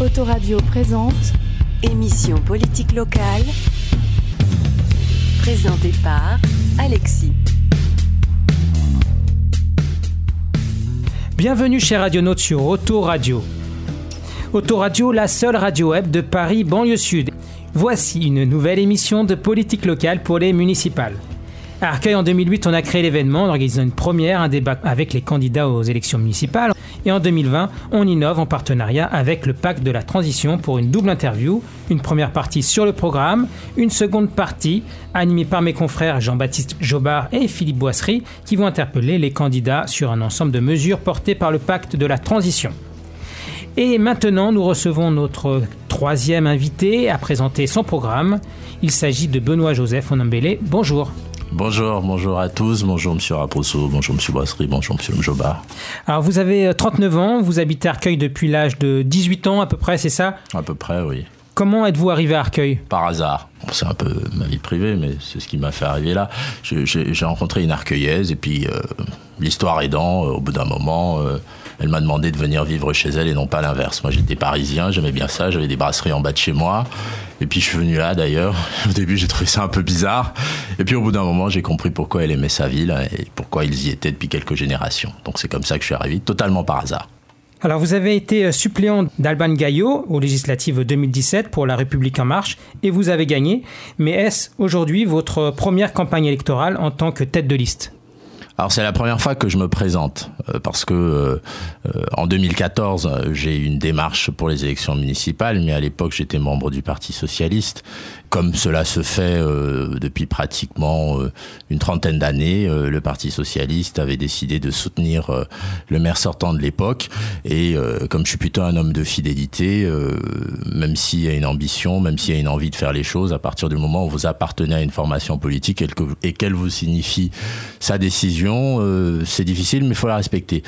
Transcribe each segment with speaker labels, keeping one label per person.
Speaker 1: Autoradio présente
Speaker 2: Émission politique locale. Présentée par Alexis.
Speaker 3: Bienvenue chez Radionautes sur Autoradio. Autoradio, la seule radio web de Paris, banlieue sud. Voici une nouvelle émission de politique locale pour les municipales. À Arcueil, en 2008, on a créé l'événement, on organise une première, un débat avec les candidats aux élections municipales. Et en 2020, on innove en partenariat avec le Pacte de la Transition pour une double interview. Une première partie sur le programme, une seconde partie animée par mes confrères Jean-Baptiste Jobard et Philippe Boisserie qui vont interpeller les candidats sur un ensemble de mesures portées par le Pacte de la Transition. Et maintenant, nous recevons notre troisième invité à présenter son programme. Il s'agit de Benoît Joseph Onambélé. Bonjour.
Speaker 4: Bonjour, bonjour à tous, bonjour Monsieur Raposo, bonjour Monsieur Boisserie, bonjour Monsieur Mjobard.
Speaker 3: Alors vous avez 39 ans, vous habitez à Arcueil depuis l'âge de 18 ans à peu près, c'est ça?
Speaker 4: À peu près, oui.
Speaker 3: Comment êtes-vous arrivé à Arcueil?
Speaker 4: Par hasard. c'est un peu ma vie privée, mais c'est ce qui m'a fait arriver là. J'ai rencontré une Arcueillaise et puis euh, l'histoire aidant, euh, au bout d'un moment, euh, elle m'a demandé de venir vivre chez elle et non pas l'inverse. Moi j'étais parisien, j'aimais bien ça, j'avais des brasseries en bas de chez moi. Et puis je suis venu là d'ailleurs. Au début j'ai trouvé ça un peu bizarre. Et puis au bout d'un moment j'ai compris pourquoi elle aimait sa ville et pourquoi ils y étaient depuis quelques générations. Donc c'est comme ça que je suis arrivé, totalement par hasard.
Speaker 3: Alors vous avez été euh, suppléant d'Alban Gaillot aux législatives 2017 pour La République en marche et vous avez gagné. Mais est-ce aujourd'hui votre première campagne électorale en tant que tête de liste?
Speaker 4: Alors c'est la première fois que je me présente euh, parce que euh, en 2014 j'ai eu une démarche pour les élections municipales, mais à l'époque j'étais membre du Parti socialiste comme cela se fait euh, depuis pratiquement euh, une trentaine d'années, euh, le Parti socialiste avait décidé de soutenir le maire sortant de l'époque. Et comme je suis plutôt un homme de fidélité, même s'il y a une ambition, même s'il y a une envie de faire les choses, à partir du moment où vous appartenez à une formation politique et qu'elle vous signifie sa décision, c'est difficile, mais il faut la respecter.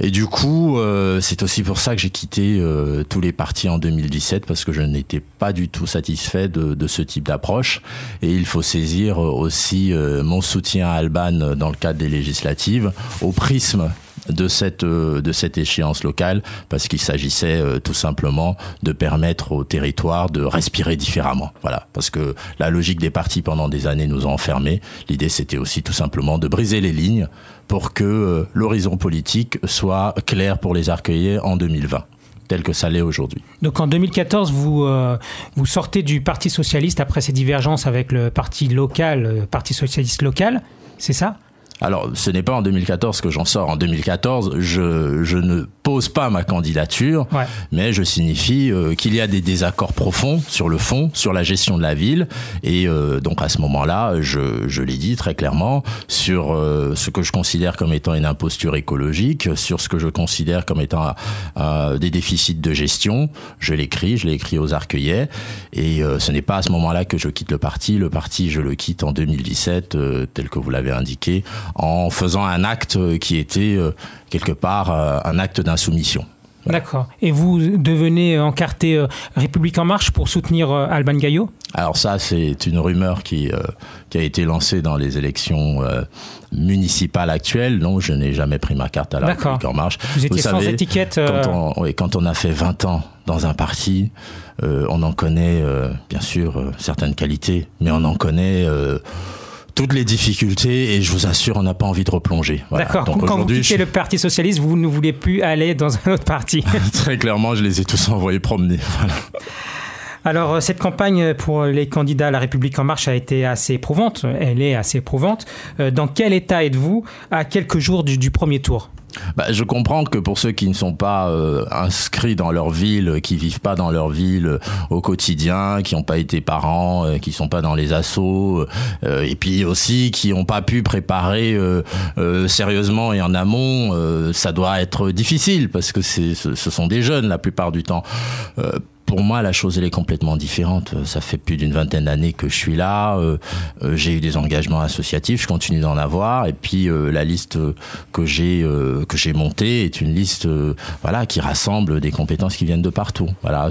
Speaker 4: Et du coup, euh, c'est aussi pour ça que j'ai quitté euh, tous les partis en 2017 parce que je n'étais pas du tout satisfait de, de ce type d'approche. Et il faut saisir aussi euh, mon soutien à Alban dans le cadre des législatives au prisme de cette échéance locale parce qu'il s'agissait tout simplement de permettre au territoire de respirer différemment. Voilà. Parce que la logique des partis pendant des années nous a enfermés. L'idée c'était aussi tout simplement de briser les lignes pour que euh, l'horizon politique soit clair pour les arcueillers en 2020 tel que ça l'est aujourd'hui.
Speaker 3: Donc en 2014, vous, euh, vous sortez du Parti socialiste après ces divergences avec le parti local, le Parti socialiste local, c'est ça?
Speaker 4: Alors, ce n'est pas en 2014 que j'en sors. En 2014, je, je ne pose pas ma candidature, mais je signifie euh, qu'il y a des désaccords profonds sur le fond, sur la gestion de la ville. Et euh, donc, à ce moment-là, je, je l'ai dit très clairement, sur euh, ce que je considère comme étant une imposture écologique, sur ce que je considère comme étant des déficits de gestion. Je l'écris, je l'ai écrit aux Arcueillais. Et ce n'est pas à ce moment-là que je quitte le parti. Le parti, je le quitte en 2017, tel que vous l'avez indiqué en faisant un acte qui était quelque part euh, un acte d'insoumission.
Speaker 3: D'accord. Et vous devenez encarté euh, République en marche pour soutenir Alban Gaillot?
Speaker 4: Alors ça, c'est une rumeur qui, qui a été lancée dans les élections municipales actuelles. Non, je n'ai jamais pris ma carte à la République en marche.
Speaker 3: Vous étiez sans étiquette
Speaker 4: quand, on, quand on a fait 20 ans dans un parti, on en connaît bien sûr certaines qualités, mais on en connaît toutes les difficultés et je vous assure, on n'a pas envie de replonger.
Speaker 3: D'accord. Quand vous quittez le Parti socialiste, vous ne voulez plus aller dans un autre parti.
Speaker 4: Très clairement, je les ai tous envoyés promener.
Speaker 3: Alors, euh, cette campagne pour les candidats à la République en marche a été assez éprouvante. Elle est assez éprouvante. Euh, dans quel état êtes-vous à quelques jours du premier tour?
Speaker 4: Bah, je comprends que pour ceux qui ne sont pas euh, inscrits dans leur ville, qui vivent pas dans leur ville euh, au quotidien, qui n'ont pas été parents, euh, qui sont pas dans les assos, et puis aussi qui n'ont pas pu préparer sérieusement et en amont, ça doit être difficile parce que ce, ce sont des jeunes la plupart du temps pour moi, la chose elle est complètement différente. Ça fait plus d'une vingtaine d'années que je suis là. Euh, euh, j'ai eu des engagements associatifs, je continue d'en avoir. Et puis euh, la liste que j'ai que j'ai montée est une liste voilà qui rassemble des compétences qui viennent de partout. Voilà,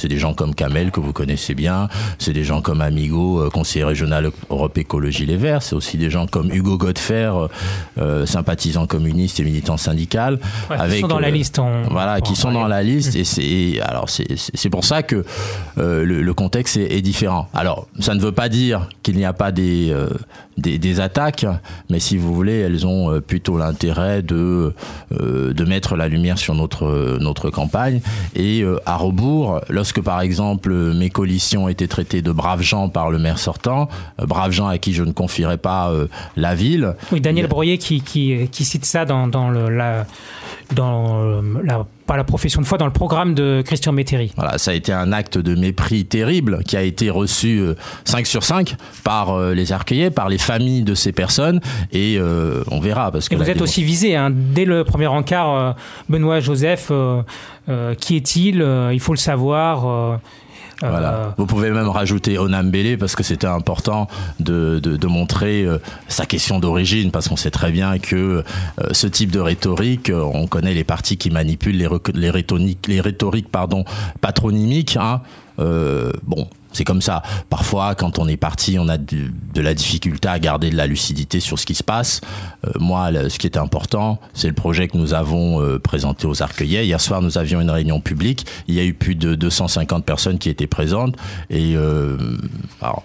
Speaker 4: C'est des gens comme Kamel que vous connaissez bien, c'est des gens comme Amigo, euh, conseiller régional Europe Écologie Les Verts, c'est aussi des gens comme Hugo Godfer, euh, sympathisant communiste et militant syndical,
Speaker 3: avec qui sont dans la liste.
Speaker 4: voilà, qui sont dans la liste et c'est alors c'est pour ça que le, contexte est, est, différent. Alors ça ne veut pas dire qu'il n'y a pas des des, attaques, mais si vous voulez, elles ont euh, plutôt l'intérêt de, euh, de mettre la lumière sur notre, notre campagne. Et euh, à rebours, lorsque par exemple mes coalitions étaient traitées de braves gens par le maire sortant, braves gens à qui je ne confierais pas la ville.
Speaker 3: Oui, Daniel Broyer qui, qui, qui cite ça dans, dans le, la, dans la pas la profession de foi dans le programme de Christian Métairie.
Speaker 4: Voilà, ça a été un acte de mépris terrible qui a été reçu 5 sur 5 par les arcueillers, par les famille de ces personnes et euh, on verra. Parce que
Speaker 3: et vous êtes aussi visé hein, dès le premier encart, euh, Benoît Joseph, euh, qui est-il Il faut le savoir.
Speaker 4: Voilà. Vous pouvez même rajouter Onam Bele parce que c'était important de, de, montrer sa question d'origine parce qu'on sait très bien que ce type de rhétorique, on connaît les partis qui manipulent les, les, rhétoriques, les rhétoriques pardon, patronymiques. Hein, bon, c'est comme ça. Parfois, quand on est parti, on a de, la difficulté à garder de la lucidité sur ce qui se passe. Euh, moi, ce qui est important, c'est le projet que nous avons euh, présenté aux Arcueillais. Hier soir, nous avions une réunion publique. Il y a eu plus de 250 personnes qui étaient présentes. Et euh, alors,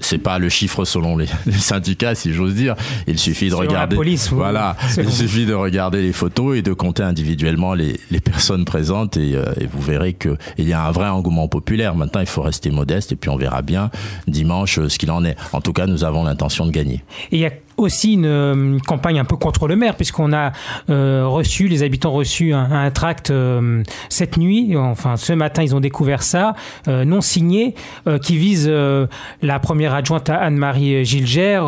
Speaker 4: c'est pas le chiffre selon les, syndicats, si j'ose dire. Il suffit de regarder. voilà, il suffit de regarder les photos et de compter individuellement les, personnes présentes et, euh, et vous verrez que il y a un vrai engouement populaire. Maintenant, il faut rester modeste et puis on verra bien dimanche euh, ce qu'il en est. En tout cas, nous avons l'intention de gagner.
Speaker 3: Et il y a aussi une, campagne un peu contre le maire, puisqu'on a euh, reçu, les habitants ont reçu un, tract euh, cette nuit, enfin ce matin ils ont découvert ça, euh, non signé, qui vise la première adjointe à Anne-Marie Gilger,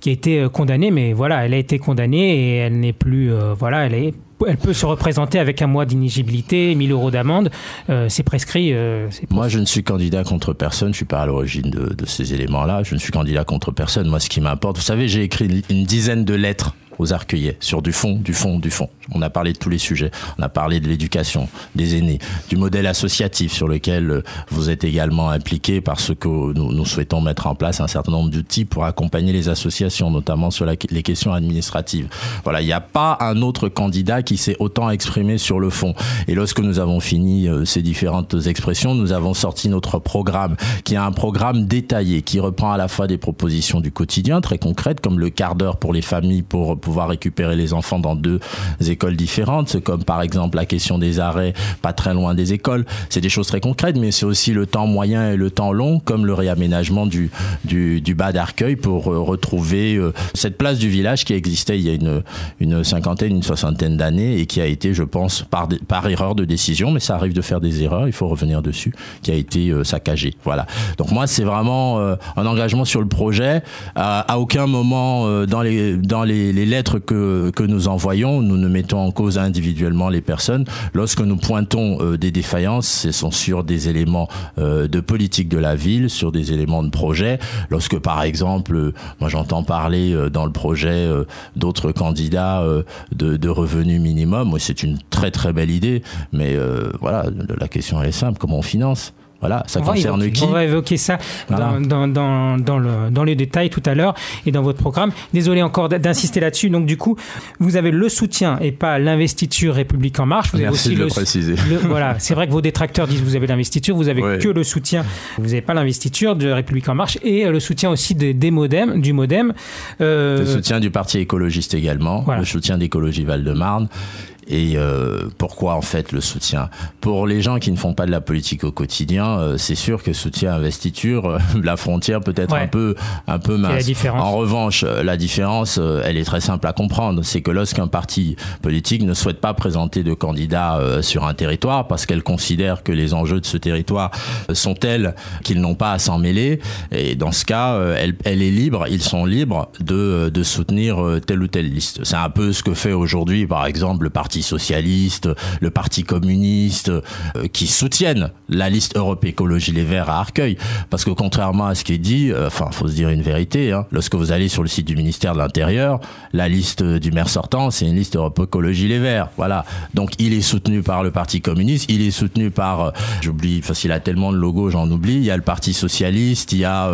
Speaker 3: qui a été condamnée, mais voilà, elle a été condamnée et elle n'est plus, voilà, elle est elle peut se représenter avec un mois d'inéligibilité, 1000 euros d'amende. Euh, c'est prescrit. Euh,
Speaker 4: Moi, je ne suis candidat contre personne. Je suis pas à l'origine de, de, ces éléments-là. Je ne suis candidat contre personne. Moi, ce qui m'importe, vous savez, j'ai écrit une dizaine de lettres aux arcueillers sur du fond, du fond, du fond. On a parlé de tous les sujets. On a parlé de l'éducation, des aînés, du modèle associatif sur lequel euh, vous êtes également impliqué parce que nous, souhaitons mettre en place un certain nombre d'outils pour accompagner les associations, notamment sur les questions administratives. Voilà, il n'y a pas un autre candidat qui s'est autant exprimé sur le fond. Et lorsque nous avons fini euh, ces différentes expressions, nous avons sorti notre programme, qui est un programme détaillé, qui reprend à la fois des propositions du quotidien très concrètes, comme le quart d'heure pour les familles pour pouvoir récupérer les enfants dans deux écoles différentes, comme par exemple la question des arrêts pas très loin des écoles. C'est des choses très concrètes, mais c'est aussi le temps moyen et le temps long, comme le réaménagement du, du, bas d'Arcueil pour euh, retrouver euh, cette place du village qui existait il y a une, une cinquantaine, une soixantaine d'années et qui a été, je pense, par, par erreur de décision, mais ça arrive de faire des erreurs, il faut revenir dessus, qui a été euh, saccagé. Voilà. Donc moi, c'est vraiment un engagement sur le projet. À, aucun moment dans les, dans les, les que, que nous envoyons, nous ne mettons en cause individuellement les personnes. Lorsque nous pointons euh, des défaillances, ce sont sur des éléments euh, de politique de la ville, sur des éléments de projet. Lorsque, par exemple, euh, moi j'entends parler dans le projet d'autres candidats de, de revenus minimum, c'est une très très belle idée, mais voilà, la question est simple, comment on finance? Voilà, ça concerne qui
Speaker 3: On va évoquer ça dans, dans, dans, dans, le, dans les détails tout à l'heure et dans votre programme. Désolé encore d'insister là-dessus. Donc, du coup, vous avez le soutien et pas l'investiture République En Marche. Vous
Speaker 4: Merci
Speaker 3: avez aussi
Speaker 4: de
Speaker 3: le,
Speaker 4: préciser.
Speaker 3: voilà, c'est vrai que vos détracteurs disent que vous avez l'investiture, vous avez que le soutien. Vous n'avez pas l'investiture de République En Marche et le soutien aussi des, des modems, du modem.
Speaker 4: Euh, le soutien du Parti écologiste également, le soutien d'Écologie Val-de-Marne et euh, pourquoi en fait le soutien? Pour les gens qui ne font pas de la politique au quotidien, euh, c'est sûr que soutien investiture, euh, la frontière peut être un peu un peu mince. En revanche, la différence, elle est très simple à comprendre, c'est que lorsqu'un parti politique ne souhaite pas présenter de candidat sur un territoire parce qu'elle considère que les enjeux de ce territoire sont tels qu'ils n'ont pas à s'en mêler, et dans ce cas, elle, elle, est libre, ils sont libres de, de soutenir telle ou telle liste. C'est un peu ce que fait aujourd'hui, par exemple, le parti Parti socialiste, le Parti communiste, euh, qui soutiennent la liste Europe Écologie Les Verts à Arcueil. Parce que contrairement à ce qui est dit, euh, enfin, faut se dire une vérité, hein, lorsque vous allez sur le site du ministère de l'Intérieur, la liste du maire sortant, c'est une liste Europe Écologie Les Verts. Voilà. Donc il est soutenu par le Parti communiste, il est soutenu par, euh, j'oublie, parce qu'il a tellement de logos, j'en oublie, il y a le Parti socialiste, il y a,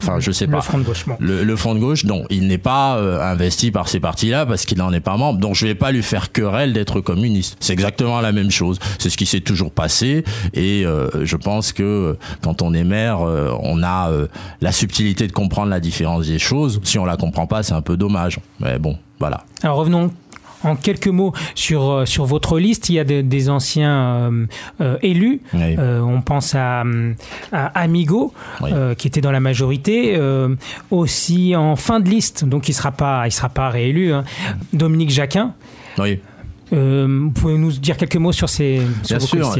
Speaker 4: enfin, je sais pas.
Speaker 3: Le Front de gauche.
Speaker 4: Le, le Front de gauche, non, il n'est pas investi par ces partis-là parce qu'il n'en est pas membre. Donc je vais pas lui faire querelle d'être communiste. C'est exactement la même chose. C'est ce qui s'est toujours passé. Et euh, je pense que quand on est maire, euh, on a euh, la subtilité de comprendre la différence des choses. Si on la comprend pas, c'est un peu dommage. Mais bon, voilà.
Speaker 3: Alors revenons en quelques mots sur, sur votre liste, il y a des anciens élus. on pense à, Amigo, qui était dans la majorité, aussi en fin de liste, donc il ne sera, pas, il sera pas réélu. Hein. Dominique Jacquin.
Speaker 4: Oui.
Speaker 3: Euh, vous pouvez nous dire quelques mots sur ces
Speaker 4: Bien sûr,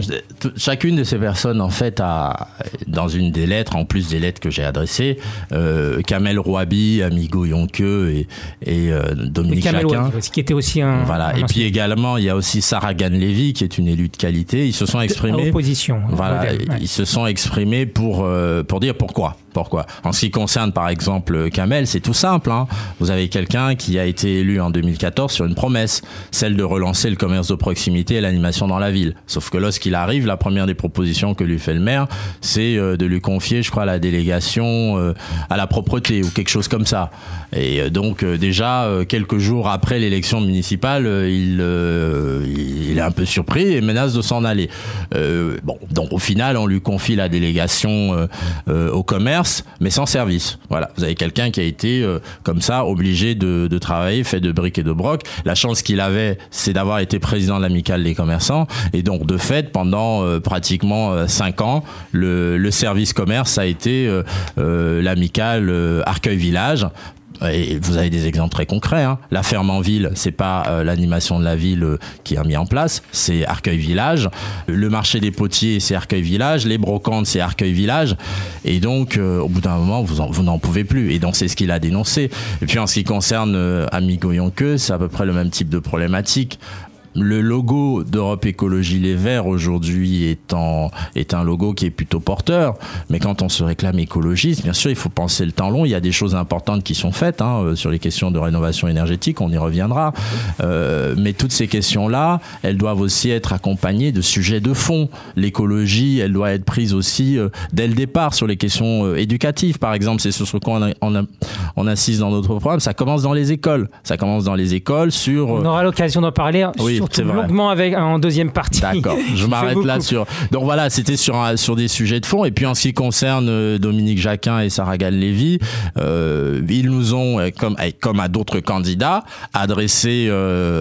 Speaker 4: chacune de ces personnes, en fait, a, dans une des lettres, en plus des lettres que j'ai adressées, euh, Kamel Rouabi, Amigo Yonke et, et euh, Dominique et Chacun.
Speaker 3: qui était aussi un.
Speaker 4: Voilà. et puis également, il y a aussi Sarah Gann-Levy, qui est une élue de qualité. Ils se sont exprimés.
Speaker 3: opposition.
Speaker 4: Voilà. Ils se sont exprimés pour, euh, pour dire pourquoi. Pourquoi En ce qui concerne par exemple Kamel, c'est tout simple. Hein. Vous avez quelqu'un qui a été élu en 2014 sur une promesse, celle de relancer le commerce de proximité et l'animation dans la ville. Sauf que lorsqu'il arrive, la première des propositions que lui fait le maire, c'est euh, de lui confier, je crois, la délégation euh, à la propreté ou quelque chose comme ça. Et euh, donc déjà quelques jours après l'élection municipale, il, est un peu surpris et menace de s'en aller. bon, donc au final, on lui confie la délégation au commerce mais sans service. Voilà, vous avez quelqu'un qui a été comme ça obligé de, travailler, fait de briques et de broc. La chance qu'il avait, c'est d'avoir été président de l'amicale des commerçants, et donc de fait, pendant euh, pratiquement euh, cinq ans, le, le, service commerce a été l'amicale Arcueil Village et vous avez des exemples très concrets. Hein. La ferme en ville, c'est pas euh, l'animation de la ville euh, qui a mis en place, c'est Arcueil Village. Le marché des potiers, c'est Arcueil Village. Les brocantes, c'est Arcueil Village. Et donc, euh, au bout d'un moment, vous, n'en pouvez plus. Et donc, c'est ce qu'il a dénoncé. Et puis, en ce qui concerne Amigo Yonke, c'est à peu près le même type de problématique le logo d'Europe Écologie Les Verts aujourd'hui est, est un logo qui est plutôt porteur. Mais quand on se réclame écologiste, bien sûr, il faut penser le temps long. Il y a des choses importantes qui sont faites hein, euh, sur les questions de rénovation énergétique. On y reviendra. Euh, mais toutes ces questions-là, elles doivent aussi être accompagnées de sujets de fond. L'écologie, elle doit être prise aussi euh, dès le départ sur les questions éducatives. Par exemple, c'est sur ce qu'on on, on, insiste dans notre programme. Ça commence dans les écoles. Ça commence dans les écoles sur.
Speaker 3: On aura l'occasion d'en parler. Oui c'est longuement avec en deuxième partie.
Speaker 4: D'accord. Je m'arrête là sur. Donc voilà, c'était sur sur des sujets de fond. Et puis en ce qui concerne euh, Dominique Jacquin et Sarah Gall-Lévy, euh, ils nous ont, euh, comme comme à d'autres candidats, adressé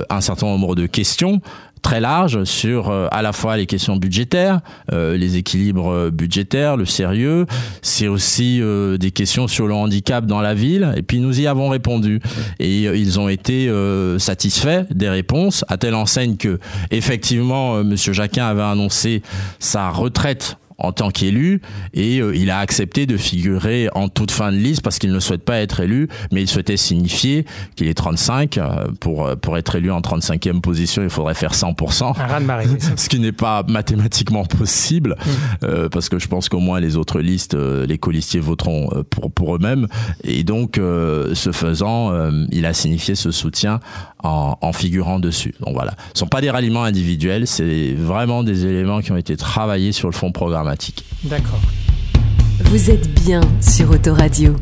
Speaker 4: un certain nombre de questions très large sur euh, à la fois les questions budgétaires, euh, les équilibres budgétaires, le sérieux. C'est aussi euh, des questions sur le handicap dans la ville. Et puis nous y avons répondu. Et ils ont été satisfaits des réponses, à telle enseigne que effectivement, Monsieur Jacquin avait annoncé sa retraite en tant qu'élu et euh, il a accepté de figurer en toute fin de liste parce qu'il ne souhaite pas être élu mais il souhaitait signifier qu'il est 35 euh, pour euh, pour être élu en 35e position il faudrait faire 100% ce qui n'est pas mathématiquement possible mm. parce que je pense qu'au moins les autres listes les colistiers voteront pour pour eux-mêmes. Et donc ce faisant il a signifié ce soutien en, en, figurant dessus. Donc voilà. Ce sont pas des ralliements individuels c'est vraiment des éléments qui ont été travaillés sur le fond programme
Speaker 3: D'accord.
Speaker 2: Vous êtes bien sur Autoradio.